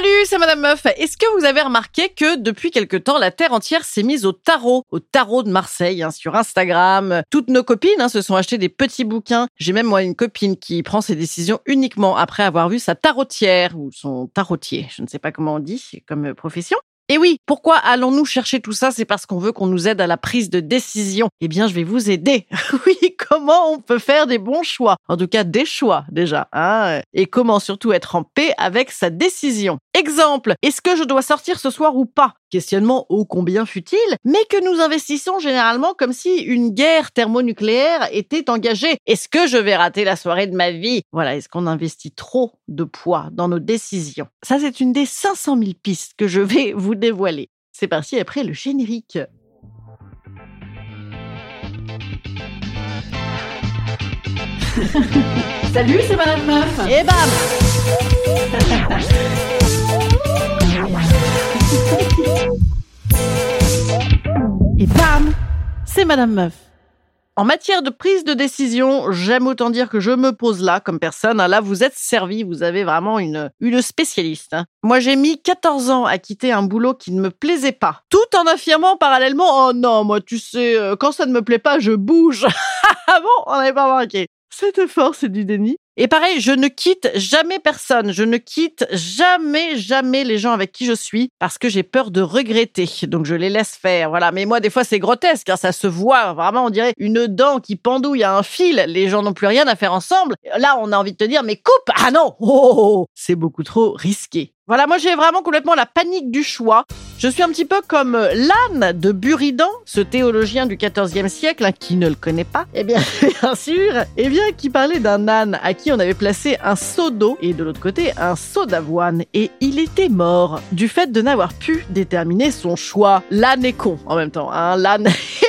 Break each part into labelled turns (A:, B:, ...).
A: Salut, c'est Madame Meuf. Est-ce que vous avez remarqué que depuis quelque temps, la Terre entière s'est mise au tarot, au tarot de Marseille, hein, sur Instagram? Toutes nos copines hein, se sont achetées des petits bouquins. J'ai même moi une copine qui prend ses décisions uniquement après avoir vu sa tarotière ou son tarotier. Je ne sais pas comment on dit comme profession. Et oui, pourquoi allons-nous chercher tout ça? C'est parce qu'on veut qu'on nous aide à la prise de décision. Eh bien, je vais vous aider. oui, comment on peut faire des bons choix? En tout cas, des choix déjà. Hein et comment surtout être en paix avec sa décision. Exemple, est-ce que je dois sortir ce soir ou pas? Questionnement ô combien futile, mais que nous investissons généralement comme si une guerre thermonucléaire était engagée. Est-ce que je vais rater la soirée de ma vie? Voilà, est-ce qu'on investit trop de poids dans nos décisions? Ça, c'est une des 500 000 pistes que je vais vous dévoiler. C'est parti après le générique.
B: Salut, c'est Madame Meuf.
A: Et bam Et bam C'est Madame Meuf. En matière de prise de décision, j'aime autant dire que je me pose là comme personne. Là, vous êtes servi, vous avez vraiment une, une spécialiste. hein. Moi, j'ai mis 14 ans à quitter un boulot qui ne me plaisait pas, tout en affirmant parallèlement « Oh non, moi, tu sais, euh, quand ça ne me plaît pas, je bouge !» Ah bon On n'avait pas remarqué. Cet effort, c'est du déni. Et pareil, je ne quitte jamais personne. Je ne quitte jamais, jamais les gens avec qui je suis parce que j'ai peur de regretter. Donc je les laisse faire. Voilà. Mais moi, des fois, c'est grotesque. Hein, ça se voit vraiment. On dirait une dent qui pendouille à un fil. Les gens n'ont plus rien à faire ensemble. Là, on a envie de te dire, mais coupe Ah non Oh, oh, oh. C'est beaucoup trop risqué. Voilà, moi j'ai vraiment complètement la panique du choix. Je suis un petit peu comme euh, l'âne de Buridan, ce théologien du XIVe siècle, hein, qui ne le connaît pas. Eh bien, bien sûr, eh bien, qui parlait d'un âne à qui on avait placé un seau d'eau et de l'autre côté un seau d'avoine. Et il était mort du fait de n'avoir pu déterminer son choix. L'âne est con en même temps. Hein. L'âne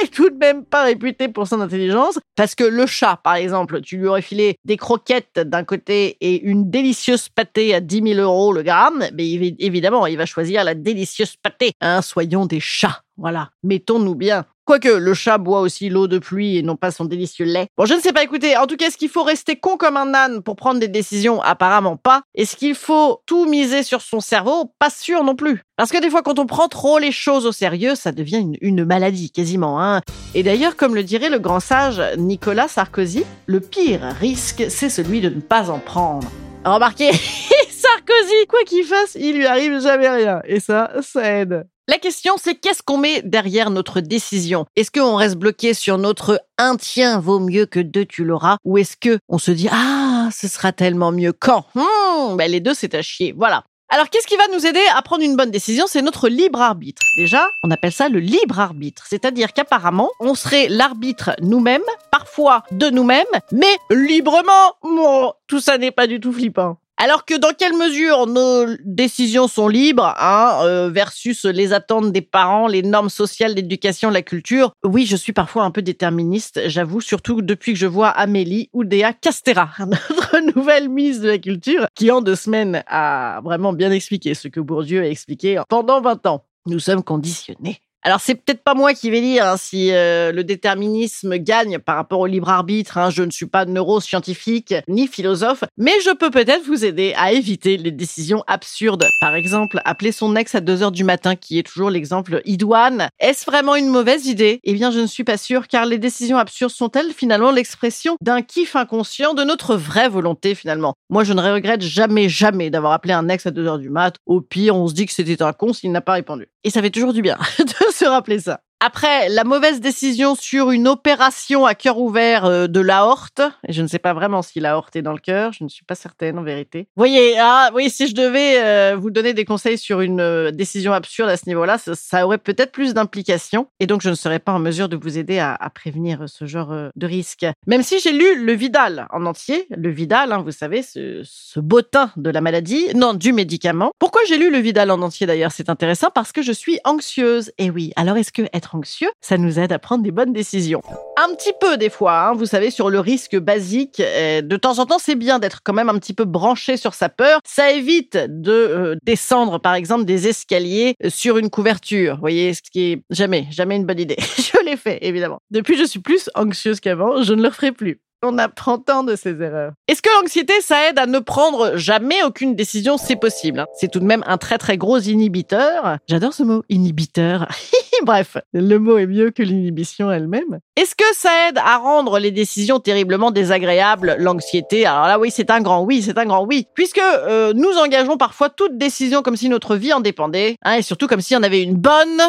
A: tout de même pas réputé pour son intelligence parce que le chat, par exemple, tu lui aurais filé des croquettes d'un côté et une délicieuse pâtée à 10 000 euros le gramme, mais évi- évidemment, il va choisir la délicieuse pâtée. Hein, soyons des chats. Voilà. Mettons-nous bien. Quoique, le chat boit aussi l'eau de pluie et non pas son délicieux lait. Bon, je ne sais pas, écoutez, en tout cas, est-ce qu'il faut rester con comme un âne pour prendre des décisions? Apparemment pas. Est-ce qu'il faut tout miser sur son cerveau? Pas sûr non plus. Parce que des fois, quand on prend trop les choses au sérieux, ça devient une, maladie, quasiment. Hein. Et d'ailleurs, comme le dirait le grand sage Nicolas Sarkozy, le pire risque, c'est celui de ne pas en prendre. Remarquez, Sarkozy, quoi qu'il fasse, il lui arrive jamais rien. Et ça, ça aide. La question, c'est qu'est-ce qu'on met derrière notre décision? Est-ce qu'on reste bloqué sur notre un tien vaut mieux que deux tu l'auras Ou est-ce que on se dit ah ce sera tellement mieux quand? Hmm, ben Les deux c'est à chier. Voilà. Alors, qu'est-ce qui va nous aider à prendre une bonne décision? C'est notre libre arbitre. Déjà, on appelle ça le libre arbitre. C'est-à-dire qu'apparemment, on serait l'arbitre nous-mêmes, parfois de nous-mêmes, mais librement. Bon, tout ça n'est pas du tout flippant. Alors que dans quelle mesure nos décisions sont libres hein, euh, versus les attentes des parents, les normes sociales d'éducation, la culture? Oui, je suis parfois un peu déterministe, j'avoue, surtout depuis que je vois Amélie Oudéa Castera, notre nouvelle mise de la culture, qui en deux semaines a vraiment bien expliqué ce que Bourdieu a expliqué pendant 20 ans. Nous sommes conditionnés. Alors c'est peut-être pas moi qui vais dire hein, si euh, le déterminisme gagne par rapport au libre arbitre. hein. Je ne suis pas neuroscientifique ni philosophe, mais je peux peut-être vous aider à éviter les décisions absurdes. Par exemple, appeler son ex à 2 heures du matin, qui est toujours l'exemple idoine. Est-ce vraiment une mauvaise idée? Eh bien, je ne suis pas sûre, car les décisions absurdes sont-elles finalement l'expression d'un kiff inconscient de notre vraie volonté finalement? Moi, je ne regrette jamais, jamais d'avoir appelé un ex à 2 heures du mat. Au pire, on se dit que c'était un con s'il n'a pas répondu. Et ça fait toujours du bien se rappeler ça. Après, la mauvaise décision sur une opération à cœur ouvert euh, de l'aorte, et je ne sais pas vraiment si l'aorte est dans le cœur, je ne suis pas certaine en vérité. Voyez, ah oui, si je devais euh, vous donner des conseils sur une euh, décision absurde à ce niveau-là, ça, aurait peut-être plus d'implications, et donc je ne serais pas en mesure de vous aider à, prévenir ce genre de risque. Même si j'ai lu le Vidal en entier, le Vidal, hein, vous savez, ce, ce bottin de la maladie, non, du médicament. Pourquoi j'ai lu le Vidal en entier d'ailleurs C'est intéressant parce que je suis anxieuse. Et oui, alors est-ce que être anxieux, ça nous aide à prendre des bonnes décisions Un petit peu des fois, hein, vous savez, sur le risque basique. euh, de temps en temps, c'est bien d'être quand même un petit peu branché sur sa peur. Ça évite de euh, descendre, par exemple, des escaliers euh, sur une couverture. Vous voyez, ce qui est jamais, jamais une bonne idée. je l'ai fait, évidemment. Depuis, je suis plus anxieuse qu'avant. Je ne le ferai plus. On apprend tant de ses erreurs. Est-ce que l'anxiété, ça aide à ne prendre jamais aucune décision? C'est possible. hein. C'est tout de même un très très gros inhibiteur. J'adore ce mot, inhibiteur. Bref, le mot est mieux que l'inhibition elle-même. Est-ce que ça aide à rendre les décisions terriblement désagréables, l'anxiété? Alors là, oui, c'est un grand oui, c'est un grand oui. Puisque euh, nous engageons parfois toute décision comme si notre vie en dépendait, hein, et surtout comme s'il y en avait une bonne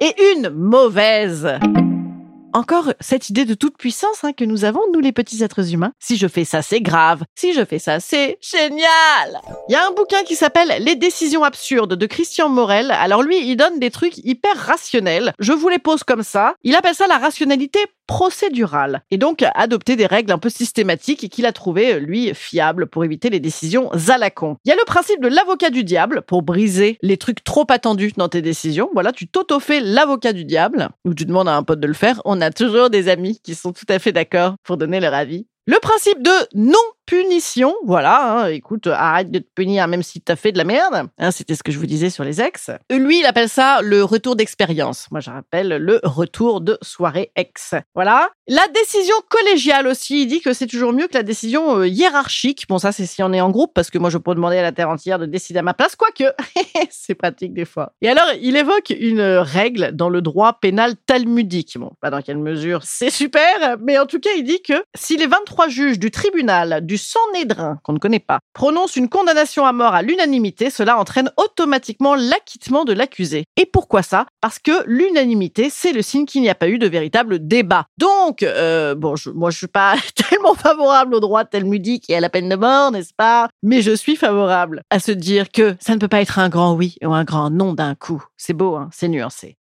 A: et une mauvaise. Encore cette idée de toute puissance hein, que nous avons, nous les petits êtres humains. Si je fais ça, c'est grave. Si je fais ça, c'est génial. Il y a un bouquin qui s'appelle Les décisions absurdes de Christian Morel. Alors lui, il donne des trucs hyper rationnels. Je vous les pose comme ça. Il appelle ça la rationalité procédurale. Et donc, adopter des règles un peu systématiques qu'il a trouvé, lui, fiables pour éviter les décisions à la con. Il y a le principe de l'avocat du diable pour briser les trucs trop attendus dans tes décisions. Voilà, tu t'auto-fais l'avocat du diable ou tu demandes à un pote de le faire. A toujours des amis qui sont tout à fait d'accord pour donner leur avis. Le principe de non-punition, voilà, hein, écoute, arrête de te punir même si t'as fait de la merde. Hein, C'était ce que je vous disais sur les ex. Lui, il appelle ça le retour d'expérience. Moi, je rappelle le retour de soirée ex. Voilà. La décision collégiale aussi, il dit que c'est toujours mieux que la décision euh, hiérarchique. Bon, ça, c'est si on est en groupe, parce que moi, je peux demander à la terre entière de décider à ma place, quoique, c'est pratique des fois. Et alors, il évoque une règle dans le droit pénal talmudique. Bon, pas dans quelle mesure c'est super, mais en tout cas, il dit que si les 23 juges du tribunal du Sanhédrin, qu'on ne connaît pas, prononcent une condamnation à mort à l'unanimité, cela entraîne automatiquement l'acquittement de l'accusé. Et pourquoi ça? Parce que l'unanimité, c'est le signe qu'il n'y a pas eu de véritable débat. Donc, euh, bon, je, moi, je suis pas tellement favorable au droit talmudique et à la peine de mort, n'est-ce pas? Mais je suis favorable à se dire que ça ne peut pas être un grand oui ou un grand non d'un coup. C'est beau, hein c'est nuancé.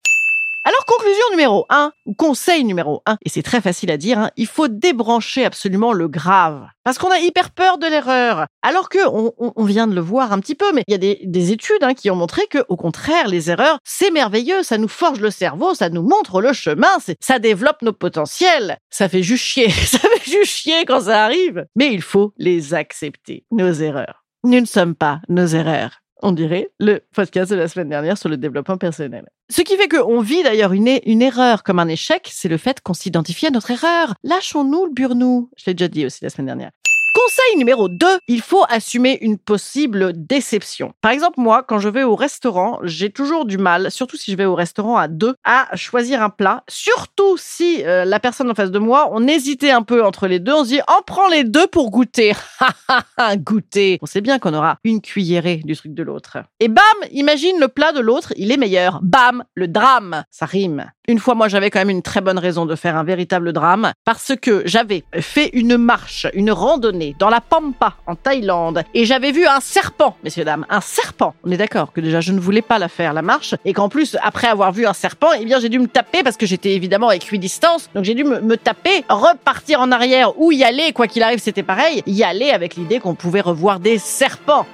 A: Alors, conclusion numéro 1, ou conseil numéro 1, et c'est très facile à dire, hein, il faut débrancher absolument le grave. Parce qu'on a hyper peur de l'erreur. Alors que, on, vient de le voir un petit peu, mais il y a des, des études hein, qui ont montré que, au contraire, les erreurs, c'est merveilleux, ça nous forge le cerveau, ça nous montre le chemin, ça développe nos potentiels. Ça fait juste chier, ça fait juste chier quand ça arrive. Mais il faut les accepter, nos erreurs. Nous ne sommes pas nos erreurs on dirait, le podcast de la semaine dernière sur le développement personnel. Ce qui fait qu'on vit d'ailleurs une, une erreur comme un échec, c'est le fait qu'on s'identifie à notre erreur. Lâchons-nous le burnou. Je l'ai déjà dit aussi la semaine dernière. Conseil numéro 2, il faut assumer une possible déception. Par exemple, moi, quand je vais au restaurant, j'ai toujours du mal, surtout si je vais au restaurant à deux, à choisir un plat. Surtout si euh, la personne en face de moi, on hésitait un peu entre les deux, on se dit, on prend les deux pour goûter. goûter. On sait bien qu'on aura une cuillerée du truc de l'autre. Et bam, imagine le plat de l'autre, il est meilleur. Bam, le drame. Ça rime. Une fois, moi, j'avais quand même une très bonne raison de faire un véritable drame parce que j'avais fait une marche, une randonnée dans la Pampa en Thaïlande et j'avais vu un serpent, messieurs dames, un serpent. On est d'accord que déjà je ne voulais pas la faire la marche et qu'en plus après avoir vu un serpent, eh bien j'ai dû me taper parce que j'étais évidemment à équidistance, donc j'ai dû me, me taper, repartir en arrière ou y aller, quoi qu'il arrive, c'était pareil, y aller avec l'idée qu'on pouvait revoir des serpents.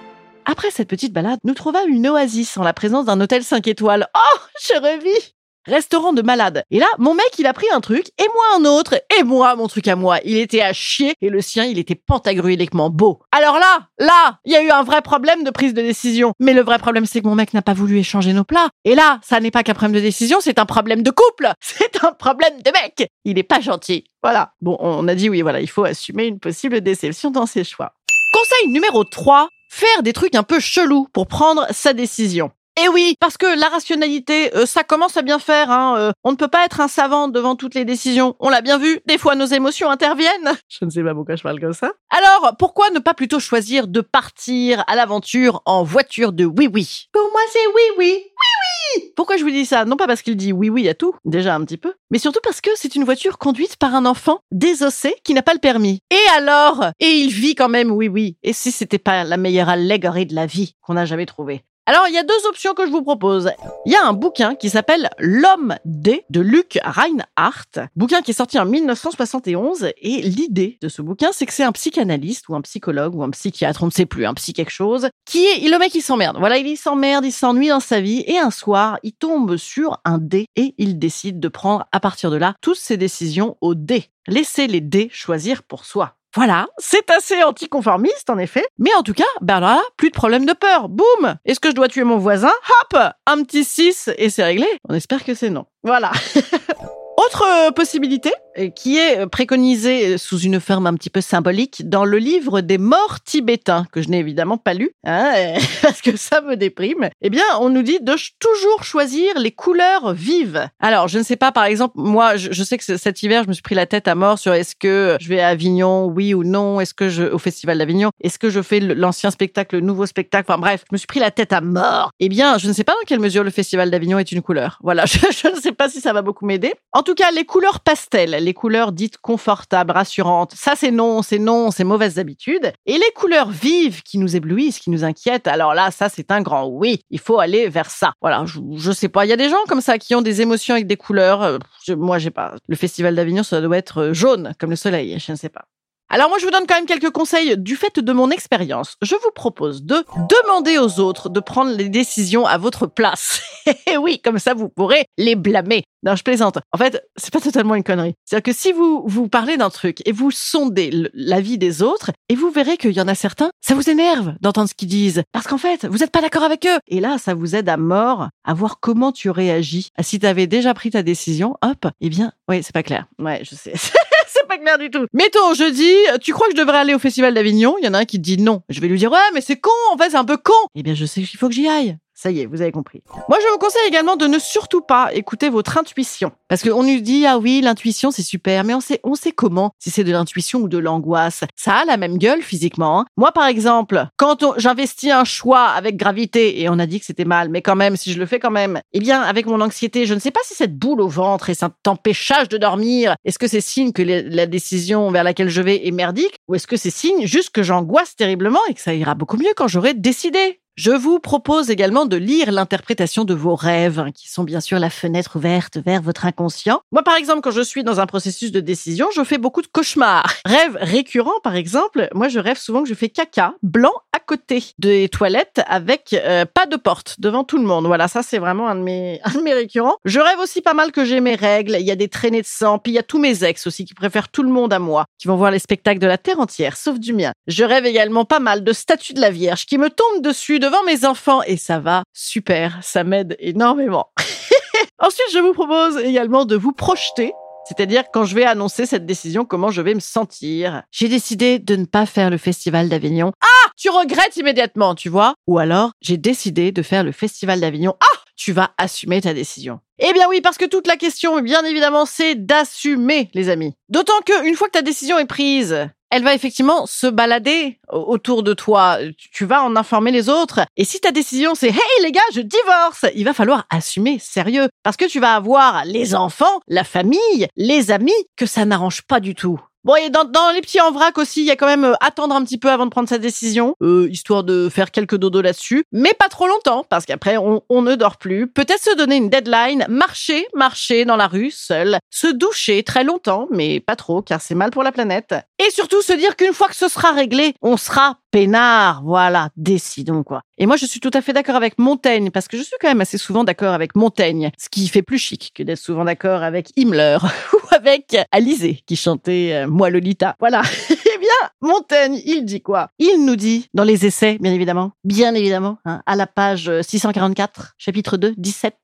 A: Après cette petite balade, nous trouvâmes une oasis en la présence d'un hôtel 5 étoiles. Oh, je revis Restaurant de malade. Et là, mon mec, il a pris un truc, et moi un autre, et moi mon truc à moi. Il était à chier, et le sien, il était pantagruéliquement beau. Alors là, là, il y a eu un vrai problème de prise de décision. Mais le vrai problème, c'est que mon mec n'a pas voulu échanger nos plats. Et là, ça n'est pas qu'un problème de décision, c'est un problème de couple. C'est un problème de mec. Il est pas gentil. Voilà. Bon, on a dit oui, voilà, il faut assumer une possible déception dans ses choix. Conseil numéro 3, faire des trucs un peu chelous pour prendre sa décision. Et oui, parce que la rationalité, euh, ça commence à bien faire. Hein, euh, on ne peut pas être un savant devant toutes les décisions. On l'a bien vu, des fois nos émotions interviennent. Je ne sais pas pourquoi je parle comme ça. Alors, pourquoi ne pas plutôt choisir de partir à l'aventure en voiture de oui-oui Pour moi, c'est oui-oui. Oui-oui Pourquoi je vous dis ça? Non pas parce qu'il dit oui-oui à tout, déjà un petit peu, mais surtout parce que c'est une voiture conduite par un enfant désossé qui n'a pas le permis. Et alors? Et il vit quand même oui-oui. Et si c'était pas la meilleure allégorie de la vie qu'on a jamais trouvée? Alors, il y a deux options que je vous propose. Il y a un bouquin qui s'appelle L'homme D de Luc Reinhardt, bouquin qui est sorti en 1971 et l'idée de ce bouquin, c'est que c'est un psychanalyste ou un psychologue ou un psychiatre, on ne sait plus, un psy quelque chose, qui est le mec il s'emmerde. Voilà, il s'emmerde, il s'ennuie dans sa vie et un soir, il tombe sur un dé et il décide de prendre à partir de là toutes ses décisions au dé. Laissez les dés choisir pour soi. Voilà, c'est assez anticonformiste en effet, mais en tout cas, ben là, plus de problème de peur. Boum Est-ce que je dois tuer mon voisin? Hop Un petit 6 et c'est réglé. On espère que c'est non. Voilà. Autre euh, possibilité, qui est préconisé sous une forme un petit peu symbolique dans le livre des morts tibétains, que je n'ai évidemment pas lu, hein, parce que ça me déprime. Eh bien, on nous dit de toujours choisir les couleurs vives. Alors, je ne sais pas, par exemple, moi, je, sais que cet hiver, je me suis pris la tête à mort sur est-ce que je vais à Avignon, oui ou non, est-ce que je, au Festival d'Avignon, est-ce que je fais l'ancien spectacle, le nouveau spectacle, enfin bref, je me suis pris la tête à mort. Eh bien, je ne sais pas dans quelle mesure le Festival d'Avignon est une couleur. Voilà, je, je ne sais pas si ça va beaucoup m'aider. En tout cas, les couleurs pastel, les couleurs dites confortables, rassurantes, ça c'est non, c'est non, c'est mauvaises habitudes. Et les couleurs vives qui nous éblouissent, qui nous inquiètent, alors là, ça c'est un grand oui, il faut aller vers ça. Voilà, je, sais pas, il y a des gens comme ça qui ont des émotions avec des couleurs. Euh, je, moi, j'ai pas. Le Festival d'Avignon, ça doit être euh, jaune comme le soleil, je ne sais pas. Alors moi, je vous donne quand même quelques conseils du fait de mon expérience. Je vous propose de demander aux autres de prendre les décisions à votre place. Et oui, comme ça, vous pourrez les blâmer. Non, je plaisante. En fait, c'est pas totalement une connerie. C'est-à-dire que si vous vous parlez d'un truc et vous sondez l'avis des autres, et vous verrez qu'il y en a certains, ça vous énerve d'entendre ce qu'ils disent. Parce qu'en fait, vous n'êtes pas d'accord avec eux. Et là, ça vous aide à mort à voir comment tu réagis. Ah, si tu avais déjà pris ta décision, hop, eh bien, oui, c'est pas clair. Ouais, je sais. pas clair du tout. Mettons, je dis, tu crois que je devrais aller au Festival d'Avignon? Il y en a un qui dit non. Je vais lui dire, ouais, mais c'est con, en fait, c'est un peu con. Eh bien, je sais qu'il faut que j'y aille. Ça y est, vous avez compris. Moi, je vous conseille également de ne surtout pas écouter votre intuition. Parce qu'on nous dit, ah oui, l'intuition, c'est super, mais on sait, on sait comment, si c'est de l'intuition ou de l'angoisse. Ça a la même gueule physiquement. Hein. Moi, par exemple, quand j'investis un choix avec gravité, et on a dit que c'était mal, mais quand même, si je le fais quand même, eh bien, avec mon anxiété, je ne sais pas si cette boule au ventre et cet empêchage de dormir, est-ce que c'est signe que la décision vers laquelle je vais est merdique, ou est-ce que c'est signe juste que j'angoisse terriblement et que ça ira beaucoup mieux quand j'aurai décidé? Je vous propose également de lire l'interprétation de vos rêves, hein, qui sont bien sûr la fenêtre ouverte vers votre inconscient. Moi, par exemple, quand je suis dans un processus de décision, je fais beaucoup de cauchemars. Rêve récurrent, par exemple, moi, je rêve souvent que je fais caca blanc à côté des toilettes avec euh, pas de porte devant tout le monde. Voilà, ça, c'est vraiment un de mes, un de mes récurrents. Je rêve aussi pas mal que j'ai mes règles. Il y a des traînées de sang. Puis il y a tous mes ex aussi qui préfèrent tout le monde à moi, qui vont voir les spectacles de la terre entière, sauf du mien. Je rêve également pas mal de statues de la Vierge qui me tombent dessus devant mes enfants et ça va super, ça m'aide énormément. Ensuite, je vous propose également de vous projeter c'est-à-dire quand je vais annoncer cette décision, comment je vais me sentir. J'ai décidé de ne pas faire le festival d'Avignon. Ah, tu regrettes immédiatement, tu vois? Ou alors, j'ai décidé de faire le festival d'Avignon. Ah, tu vas assumer ta décision. Eh bien oui, parce que toute la question, bien évidemment, c'est d'assumer, les amis. D'autant que une fois que ta décision est prise, elle va effectivement se balader autour de toi. Tu vas en informer les autres. Et si ta décision c'est Hey les gars, je divorce, il va falloir assumer sérieux. Parce que tu vas avoir les enfants, la famille, les amis que ça n'arrange pas du tout. Bon, et dans, dans, les petits en vrac aussi, il y a quand même euh, attendre un petit peu avant de prendre sa décision, euh, histoire de faire quelques dodos là-dessus, mais pas trop longtemps, parce qu'après, on, on, ne dort plus. Peut-être se donner une deadline, marcher, marcher dans la rue, seul, se doucher très longtemps, mais pas trop, car c'est mal pour la planète. Et surtout se dire qu'une fois que ce sera réglé, on sera peinard, voilà, décidons quoi. Et moi, je suis tout à fait d'accord avec Montaigne, parce que je suis quand même assez souvent d'accord avec Montaigne, ce qui fait plus chic que d'être souvent d'accord avec Himmler ou avec Alizé, qui chantait euh, Moi Lolita. Voilà. eh bien, Montaigne, il dit quoi? Il nous dit, dans les essais, bien évidemment, bien évidemment, hein, à la page 644, chapitre 2, 17,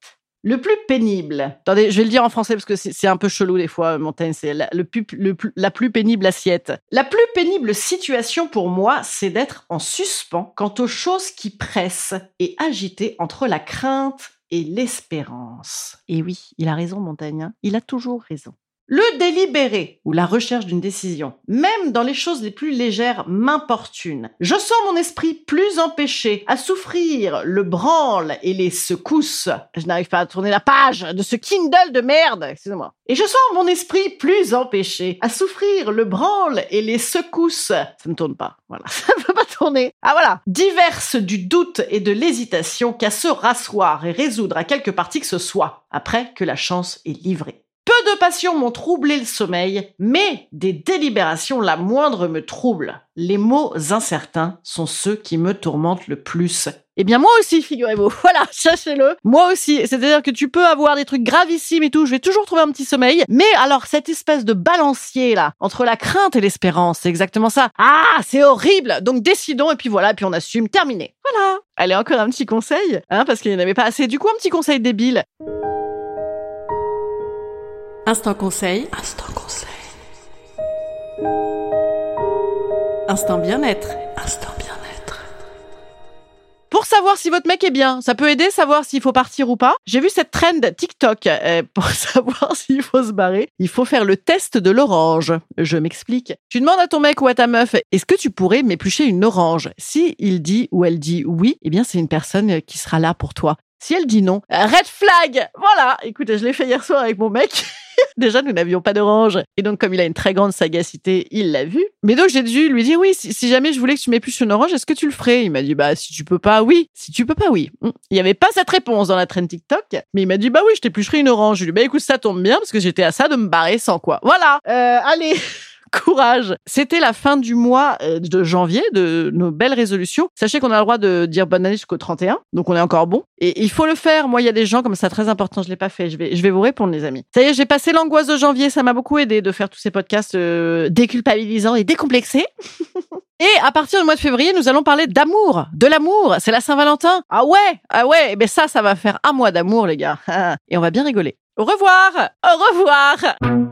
A: le plus pénible. Attendez, je vais le dire en français parce que c'est un peu chelou des fois, Montaigne. C'est la, plus, la plus pénible assiette. La plus pénible situation pour moi, c'est d'être en suspens quant aux choses qui pressent et agité entre la crainte et l'espérance. Et oui, il a raison, Montaigne. Hein. il a toujours raison. Le délibéré ou la recherche d'une décision, même dans les choses les plus légères, m'importune. Je sens mon esprit plus empêché à souffrir le branle et les secousses. Je n'arrive pas à tourner la page de ce Kindle de merde, excusez-moi. Et je sens mon esprit plus empêché à souffrir le branle et les secousses. Ça ne tourne pas. Voilà, ça ne peut pas tourner. Ah voilà. Diverses du doute et de l'hésitation qu'à se rasseoir et résoudre à quelque partie que ce soit, après que la chance est livrée. Peu de passions m'ont troublé le sommeil, mais des délibérations la moindre me trouble. Les mots incertains sont ceux qui me tourmentent le plus. Eh bien moi aussi, figurez-vous. Voilà, sachez-le. Moi aussi. C'est-à-dire que tu peux avoir des trucs gravissimes et tout. Je vais toujours trouver un petit sommeil. Mais alors cette espèce de balancier là entre la crainte et l'espérance, c'est exactement ça. Ah, c'est horrible. Donc décidons et puis voilà, et puis on assume. Terminé. Voilà. Allez encore un petit conseil, hein, parce qu'il n'y en avait pas assez. Du coup, un petit conseil débile.
B: Instant conseil. Instant conseil. Instant bien-être.
C: Instant bien-être.
A: Pour savoir si votre mec est bien, ça peut aider savoir s'il faut partir ou pas. J'ai vu cette trend TikTok. euh, pour savoir s'il faut se barrer, il faut faire le test de l'orange. Je m'explique. Tu demandes à ton mec ou à ta meuf, est-ce que tu pourrais m'éplucher une orange? Si il dit ou elle dit oui, eh bien c'est une personne qui sera là pour toi. Si elle dit non, red flag Voilà Écoutez, je l'ai fait hier soir avec mon mec. Déjà, nous n'avions pas d'orange. Et donc, comme il a une très grande sagacité, il l'a vu. Mais donc, j'ai dû lui dire, oui, si, jamais je voulais que tu m'épluches une orange, est-ce que tu le ferais? Il m'a dit, bah, si tu peux pas, oui. Si tu peux pas, oui. Hum. Il n'y avait pas cette réponse dans la trend TikTok. Mais il m'a dit, bah oui, je t'éplucherai une orange. Je lui ai dit, bah écoute, ça tombe bien, parce que j'étais à ça de me barrer sans quoi. Voilà Euh, Allez Courage. C'était la fin du mois euh, de janvier de nos belles résolutions. Sachez qu'on a le droit de dire bonne année jusqu'au 31, donc on est encore bon. Et il faut le faire. Moi, il y a des gens comme ça très important, je l'ai pas fait. Je vais, je vais vous répondre, les amis. Ça y est, j'ai passé l'angoisse de janvier. Ça m'a beaucoup aidé de faire tous ces podcasts euh, déculpabilisants et décomplexés. Et à partir du mois de février, nous allons parler d'amour, de l'amour. C'est la Saint-Valentin. Ah ouais, ah ouais. Eh ben ça, ça va faire un mois d'amour, les gars. Et on va bien rigoler. Au revoir. Au revoir.